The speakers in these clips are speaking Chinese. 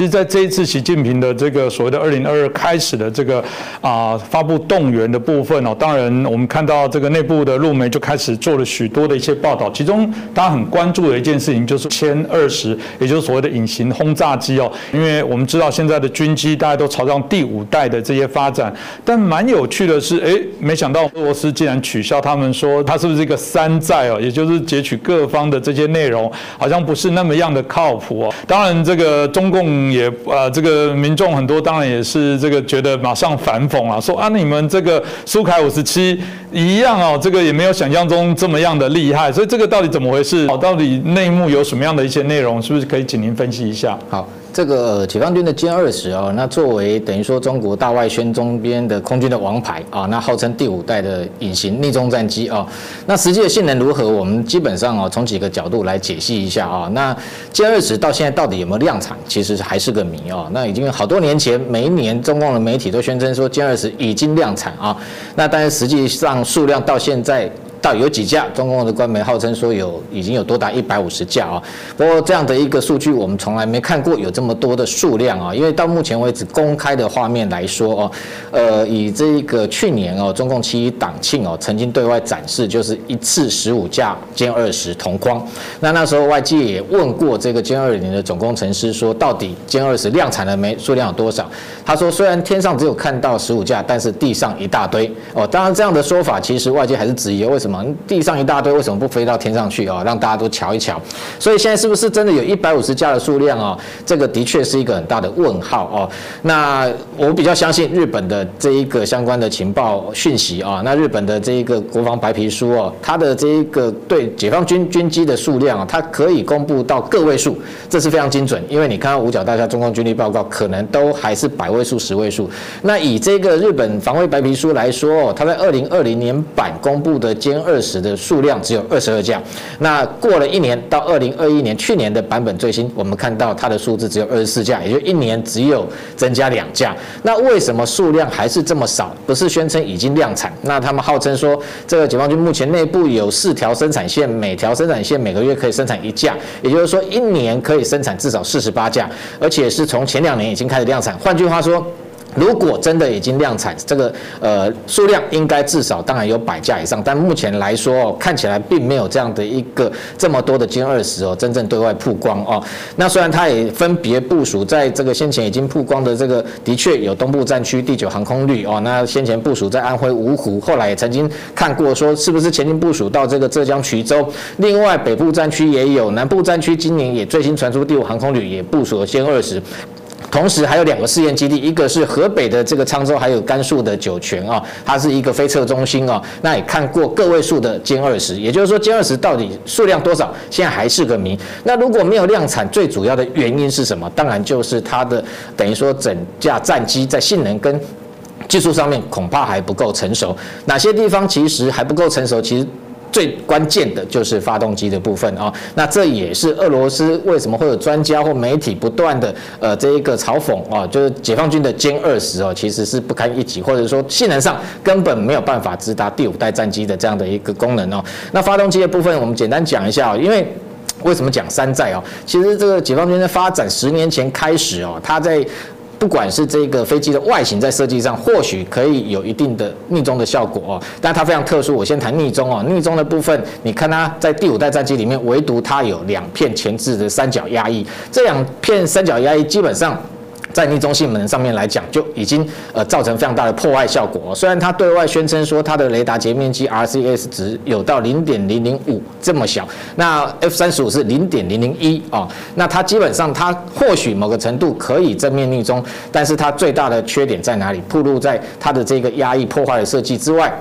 其实在这一次习近平的这个所谓的二零二二开始的这个啊发布动员的部分哦，当然我们看到这个内部的路媒就开始做了许多的一些报道，其中大家很关注的一件事情就是歼二十，也就是所谓的隐形轰炸机哦，因为我们知道现在的军机大家都朝向第五代的这些发展，但蛮有趣的是，哎，没想到俄罗斯竟然取消他们说它是不是一个山寨哦，也就是截取各方的这些内容，好像不是那么样的靠谱哦。当然，这个中共也啊，这个民众很多，当然也是这个觉得马上反讽啊，说啊，你们这个苏凯五十七一样哦，这个也没有想象中这么样的厉害，所以这个到底怎么回事？到底内幕有什么样的一些内容？是不是可以请您分析一下？好。这个解放军的歼二十哦，那作为等于说中国大外宣中边的空军的王牌啊，那号称第五代的隐形逆中战机啊，那实际的性能如何？我们基本上哦，从几个角度来解析一下啊。那歼二十到现在到底有没有量产，其实还是个谜哦。那已经好多年前，每一年中共的媒体都宣称说歼二十已经量产啊，那但是实际上数量到现在。到有几架，中共的官媒号称说有已经有多达一百五十架啊。不过这样的一个数据，我们从来没看过有这么多的数量啊。因为到目前为止公开的画面来说哦，呃，以这个去年哦，中共七一党庆哦，曾经对外展示就是一次十五架歼二十同框。那那时候外界也问过这个歼二零的总工程师说，到底歼二十量产了没？数量有多少？他说虽然天上只有看到十五架，但是地上一大堆哦。当然这样的说法，其实外界还是质疑为什么。地上一大堆，为什么不飞到天上去啊？让大家都瞧一瞧。所以现在是不是真的有一百五十架的数量啊？这个的确是一个很大的问号哦。那我比较相信日本的这一个相关的情报讯息啊。那日本的这一个国防白皮书哦，它的这一个对解放军军机的数量啊，它可以公布到个位数，这是非常精准。因为你看到五角大厦中共军力报告，可能都还是百位数、十位数。那以这个日本防卫白皮书来说哦，它在二零二零年版公布的歼。二十的数量只有二十二架，那过了一年到二零二一年，去年的版本最新，我们看到它的数字只有二十四架，也就一年只有增加两架。那为什么数量还是这么少？不是宣称已经量产？那他们号称说，这个解放军目前内部有四条生产线，每条生产线每个月可以生产一架，也就是说一年可以生产至少四十八架，而且是从前两年已经开始量产。换句话说。如果真的已经量产，这个呃数量应该至少当然有百架以上，但目前来说哦，看起来并没有这样的一个这么多的歼二十哦，真正对外曝光哦。那虽然它也分别部署在这个先前已经曝光的这个，的确有东部战区第九航空旅哦，那先前部署在安徽芜湖，后来也曾经看过说是不是前进部署到这个浙江衢州。另外北部战区也有，南部战区今年也最新传出第五航空旅也部署了歼二十。同时还有两个试验基地，一个是河北的这个沧州，还有甘肃的酒泉啊，它是一个飞测中心啊。那也看过个位数的歼二十，也就是说歼二十到底数量多少，现在还是个谜。那如果没有量产，最主要的原因是什么？当然就是它的等于说整架战机在性能跟技术上面恐怕还不够成熟。哪些地方其实还不够成熟？其实。最关键的就是发动机的部分啊，那这也是俄罗斯为什么会有专家或媒体不断的呃这一个嘲讽啊，就是解放军的歼二十哦，其实是不堪一击，或者说性能上根本没有办法直达第五代战机的这样的一个功能哦。那发动机的部分，我们简单讲一下，因为为什么讲山寨哦？其实这个解放军的发展十年前开始哦，它在不管是这个飞机的外形在设计上，或许可以有一定的逆中的效果哦，但它非常特殊。我先谈逆中哦，逆中的部分，你看它在第五代战机里面，唯独它有两片前置的三角压翼，这两片三角压翼基本上。在逆中性能上面来讲，就已经呃造成非常大的破坏效果。虽然它对外宣称说它的雷达截面积 RCS 值有到零点零零五这么小，那 F 三十五是零点零零一啊，那它基本上它或许某个程度可以正面逆中，但是它最大的缺点在哪里？暴露在它的这个压抑破坏的设计之外。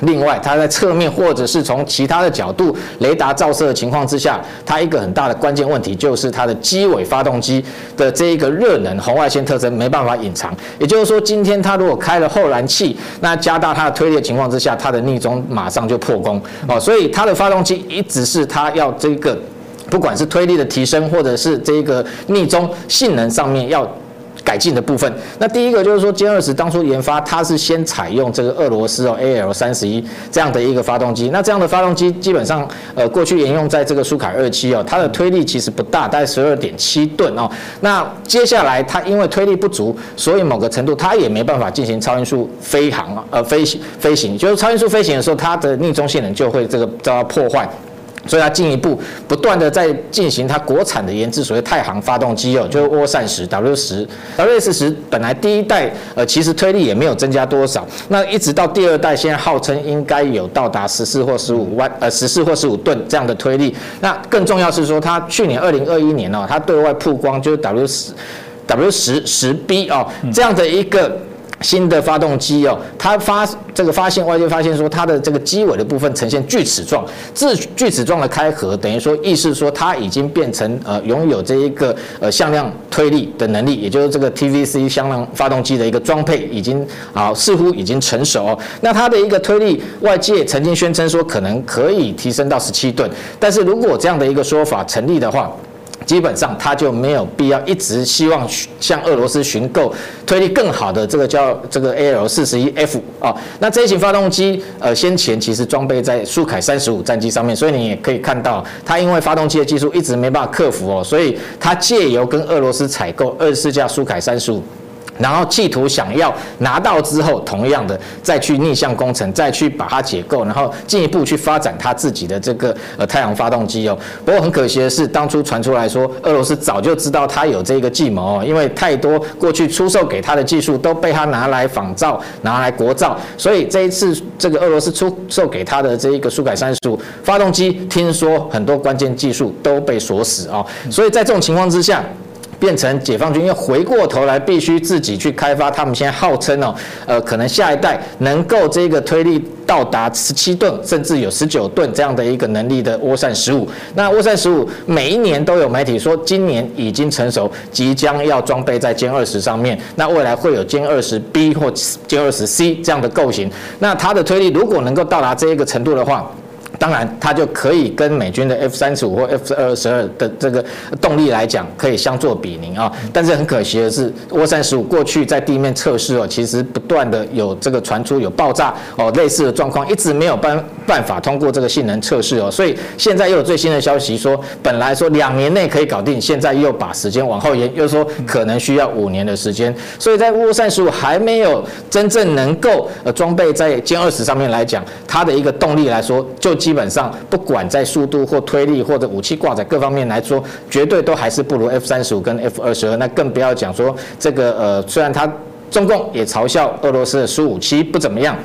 另外，它在侧面或者是从其他的角度雷达照射的情况之下，它一个很大的关键问题就是它的机尾发动机的这一个热能红外线特征没办法隐藏。也就是说，今天它如果开了后燃器，那加大它的推力的情况之下，它的逆中马上就破功哦。所以它的发动机一直是它要这个，不管是推力的提升，或者是这个逆中性能上面要。改进的部分。那第一个就是说歼二十当初研发，它是先采用这个俄罗斯哦 AL 三十一这样的一个发动机。那这样的发动机基本上呃过去沿用在这个苏凯二七哦，它的推力其实不大，大概十二点七吨哦。那接下来它因为推力不足，所以某个程度它也没办法进行超音速飞航啊，呃飞行飞行，就是超音速飞行的时候，它的逆中性能就会这个遭到破坏。所以它进一步不断的在进行它国产的研制，所谓太行发动机哦，就是涡扇十 W 十 WS 十本来第一代呃其实推力也没有增加多少，那一直到第二代，现在号称应该有到达十四或十五万呃十四或十五吨这样的推力。那更重要是说，它去年二零二一年哦，它对外曝光就是 W 十 W 十十 B 哦这样的一个。新的发动机哦，它发这个发现外界发现说它的这个机尾的部分呈现锯齿状，自锯齿状的开合，等于说意思说它已经变成呃拥有这一个呃向量推力的能力，也就是这个 TVC 向量发动机的一个装配已经啊似乎已经成熟。那它的一个推力，外界曾经宣称说可能可以提升到十七吨，但是如果这样的一个说法成立的话，基本上他就没有必要一直希望向俄罗斯寻购推力更好的这个叫这个 A L 四十一 F 啊，那这一型发动机呃先前其实装备在苏凯三十五战机上面，所以你也可以看到它因为发动机的技术一直没办法克服哦，所以它借由跟俄罗斯采购二十四架苏凯三十五。然后企图想要拿到之后，同样的再去逆向工程，再去把它解构，然后进一步去发展它自己的这个呃太阳发动机哦。不过很可惜的是，当初传出来说俄罗斯早就知道它有这个计谋哦，因为太多过去出售给他的技术都被他拿来仿造、拿来国造，所以这一次这个俄罗斯出售给他的这一个苏改三十五发动机，听说很多关键技术都被锁死哦。所以在这种情况之下。变成解放军要回过头来，必须自己去开发。他们现在号称哦，呃，可能下一代能够这个推力到达十七吨，甚至有十九吨这样的一个能力的涡扇十五。那涡扇十五每一年都有媒体说，今年已经成熟，即将要装备在歼二十上面。那未来会有歼二十 B 或歼二十 C 这样的构型。那它的推力如果能够到达这一个程度的话，当然，它就可以跟美军的 F 三十五或 F 二十二的这个动力来讲，可以相作比邻啊。但是很可惜的是，涡三十五过去在地面测试哦，其实不断的有这个传出有爆炸哦类似的状况，一直没有办办法通过这个性能测试哦。所以现在又有最新的消息说，本来说两年内可以搞定，现在又把时间往后延，又说可能需要五年的时间。所以在涡三十五还没有真正能够呃装备在歼二十上面来讲，它的一个动力来说就。基本上不管在速度或推力或者武器挂载各方面来说，绝对都还是不如 F 三十五跟 F 二十二。那更不要讲说这个呃，虽然它中共也嘲笑俄罗斯的苏五七不怎么样。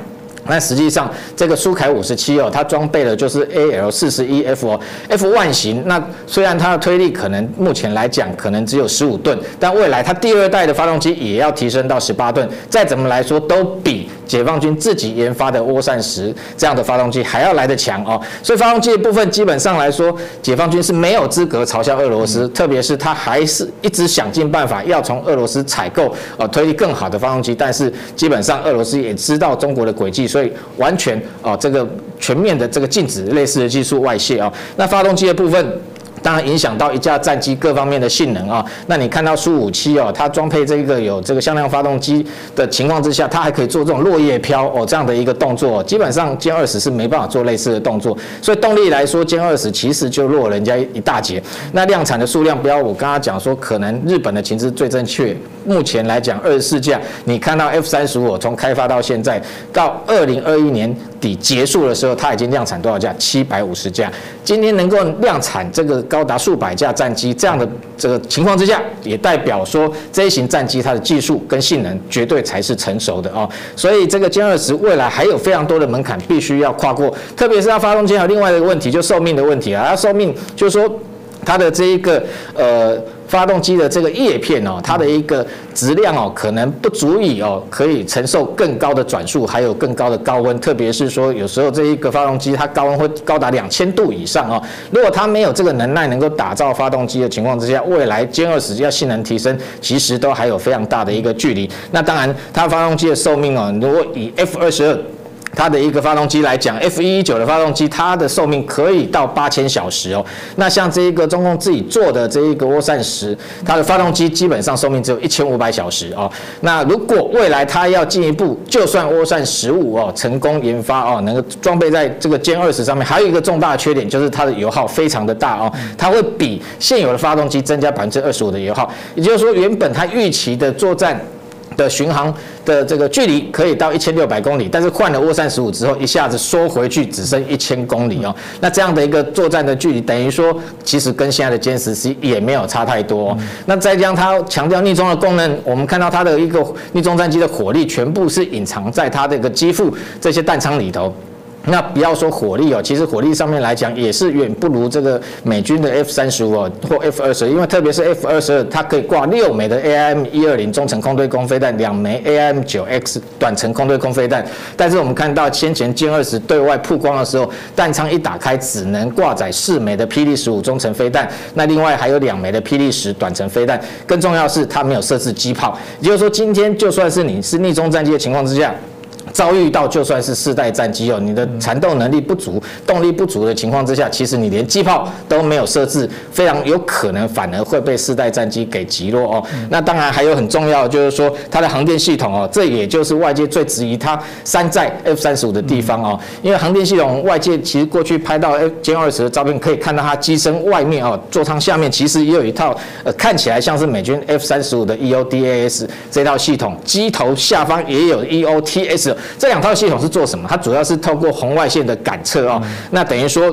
那实际上，这个苏凯五十七哦，它装备的就是 A L 四十一 F 哦，F 万型。那虽然它的推力可能目前来讲可能只有十五吨，但未来它第二代的发动机也要提升到十八吨。再怎么来说，都比解放军自己研发的涡扇十这样的发动机还要来得强哦。所以发动机的部分基本上来说，解放军是没有资格嘲笑俄罗斯，特别是他还是一直想尽办法要从俄罗斯采购呃推力更好的发动机。但是基本上俄罗斯也知道中国的轨迹。所以完全啊，这个全面的这个禁止类似的技术外泄啊，那发动机的部分。当然影响到一架战机各方面的性能啊。那你看到苏五七哦，它装配这个有这个向量发动机的情况之下，它还可以做这种落叶飘哦这样的一个动作。基本上歼二十是没办法做类似的动作，所以动力来说，歼二十其实就落人家一大截。那量产的数量，不要我刚刚讲说，可能日本的情资最正确。目前来讲，二十四架，你看到 F 三十五从开发到现在，到二零二一年底结束的时候，它已经量产多少架？七百五十架。今天能够量产这个。高达数百架战机这样的这个情况之下，也代表说这一型战机它的技术跟性能绝对才是成熟的哦。所以这个歼二十未来还有非常多的门槛必须要跨过，特别是它发动机还有另外一个问题，就寿命的问题啊。它寿命就是说它的这一个呃。发动机的这个叶片哦，它的一个质量哦，可能不足以哦，可以承受更高的转速，还有更高的高温。特别是说，有时候这一个发动机它高温会高达两千度以上哦。如果它没有这个能耐，能够打造发动机的情况之下，未来歼二十要性能提升，其实都还有非常大的一个距离。那当然，它发动机的寿命哦，如果以 F 二十二。它的一个发动机来讲，F 一一九的发动机，它的寿命可以到八千小时哦。那像这一个中共自己做的这一个涡扇十，它的发动机基本上寿命只有一千五百小时哦。那如果未来它要进一步，就算涡扇十五哦成功研发哦，能够装备在这个歼二十上面，还有一个重大的缺点就是它的油耗非常的大哦，它会比现有的发动机增加百分之二十五的油耗，也就是说原本它预期的作战。的巡航的这个距离可以到一千六百公里，但是换了涡扇十五之后，一下子缩回去只剩一千公里哦。那这样的一个作战的距离，等于说其实跟现在的歼十 C 也没有差太多。那再加上它强调逆中的功能，我们看到它的一个逆中战机的火力全部是隐藏在它这个机腹这些弹仓里头。那不要说火力哦，其实火力上面来讲也是远不如这个美军的 F 三十五哦或 F 二十，因为特别是 F 二十二，它可以挂六枚的 AIM 一二零中程空对空飞弹，两枚 AIM 九 X 短程空对空飞弹。但是我们看到先前歼二十对外曝光的时候，弹仓一打开只能挂载四枚的霹雳十五中程飞弹，那另外还有两枚的霹雳十短程飞弹。更重要是它没有设置机炮，也就是说今天就算是你是逆中战机的情况之下。遭遇到就算是四代战机哦，你的缠斗能力不足、动力不足的情况之下，其实你连机炮都没有设置，非常有可能反而会被四代战机给击落哦。那当然还有很重要，就是说它的航电系统哦，这也就是外界最质疑它山寨 F 三十五的地方哦。因为航电系统，外界其实过去拍到 F 歼二十的照片，可以看到它机身外面哦，座舱下面其实也有一套呃，看起来像是美军 F 三十五的 EODAS 这套系统，机头下方也有 EOTS。这两套系统是做什么？它主要是透过红外线的感测哦，那等于说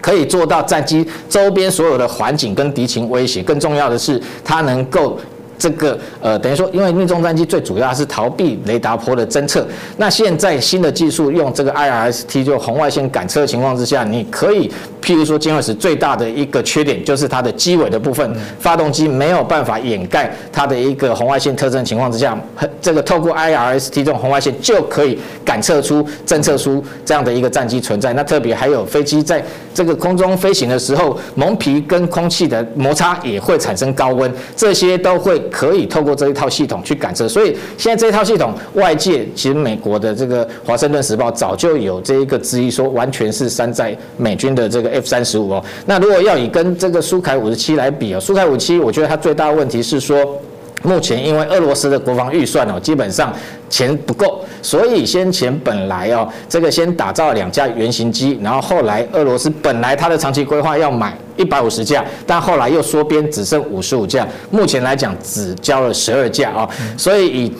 可以做到战机周边所有的环境跟敌情威胁。更重要的是，它能够。这个呃，等于说，因为命中战机最主要是逃避雷达波的侦测。那现在新的技术用这个 IRST 就红外线感测情况之下，你可以，譬如说歼二十最大的一个缺点就是它的机尾的部分，发动机没有办法掩盖它的一个红外线特征情况之下，这个透过 IRST 这种红外线就可以感测出、侦测出这样的一个战机存在。那特别还有飞机在这个空中飞行的时候，蒙皮跟空气的摩擦也会产生高温，这些都会。可以透过这一套系统去感测，所以现在这一套系统，外界其实美国的这个《华盛顿时报》早就有这一个质疑，说完全是山寨美军的这个 F 三十五哦。那如果要以跟这个苏凯五十七来比哦，苏凯五七，我觉得它最大的问题是说。目前因为俄罗斯的国防预算哦，基本上钱不够，所以先前本来哦，这个先打造两架原型机，然后后来俄罗斯本来它的长期规划要买一百五十架，但后来又缩编只剩五十五架，目前来讲只交了十二架啊，所以以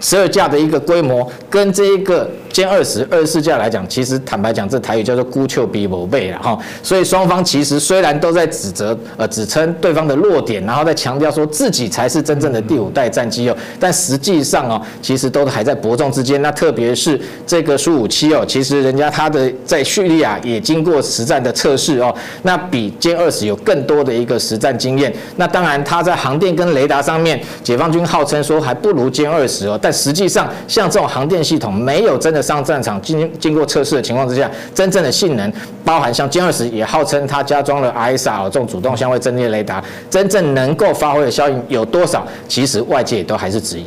十二架的一个规模跟这一个。歼二十二十四架来讲，其实坦白讲，这台语叫做“孤丘比某背”了哈。所以双方其实虽然都在指责呃指称对方的弱点，然后再强调说自己才是真正的第五代战机哦，但实际上哦，其实都还在伯仲之间。那特别是这个苏五七哦，其实人家他的在叙利亚也经过实战的测试哦，那比歼二十有更多的一个实战经验。那当然，他在航电跟雷达上面，解放军号称说还不如歼二十哦，但实际上像这种航电系统没有真的。上战场经经过测试的情况之下，真正的性能，包含像歼二十也号称它加装了 ISR 这种主动相位阵列雷达，真正能够发挥的效应有多少？其实外界都还是质疑。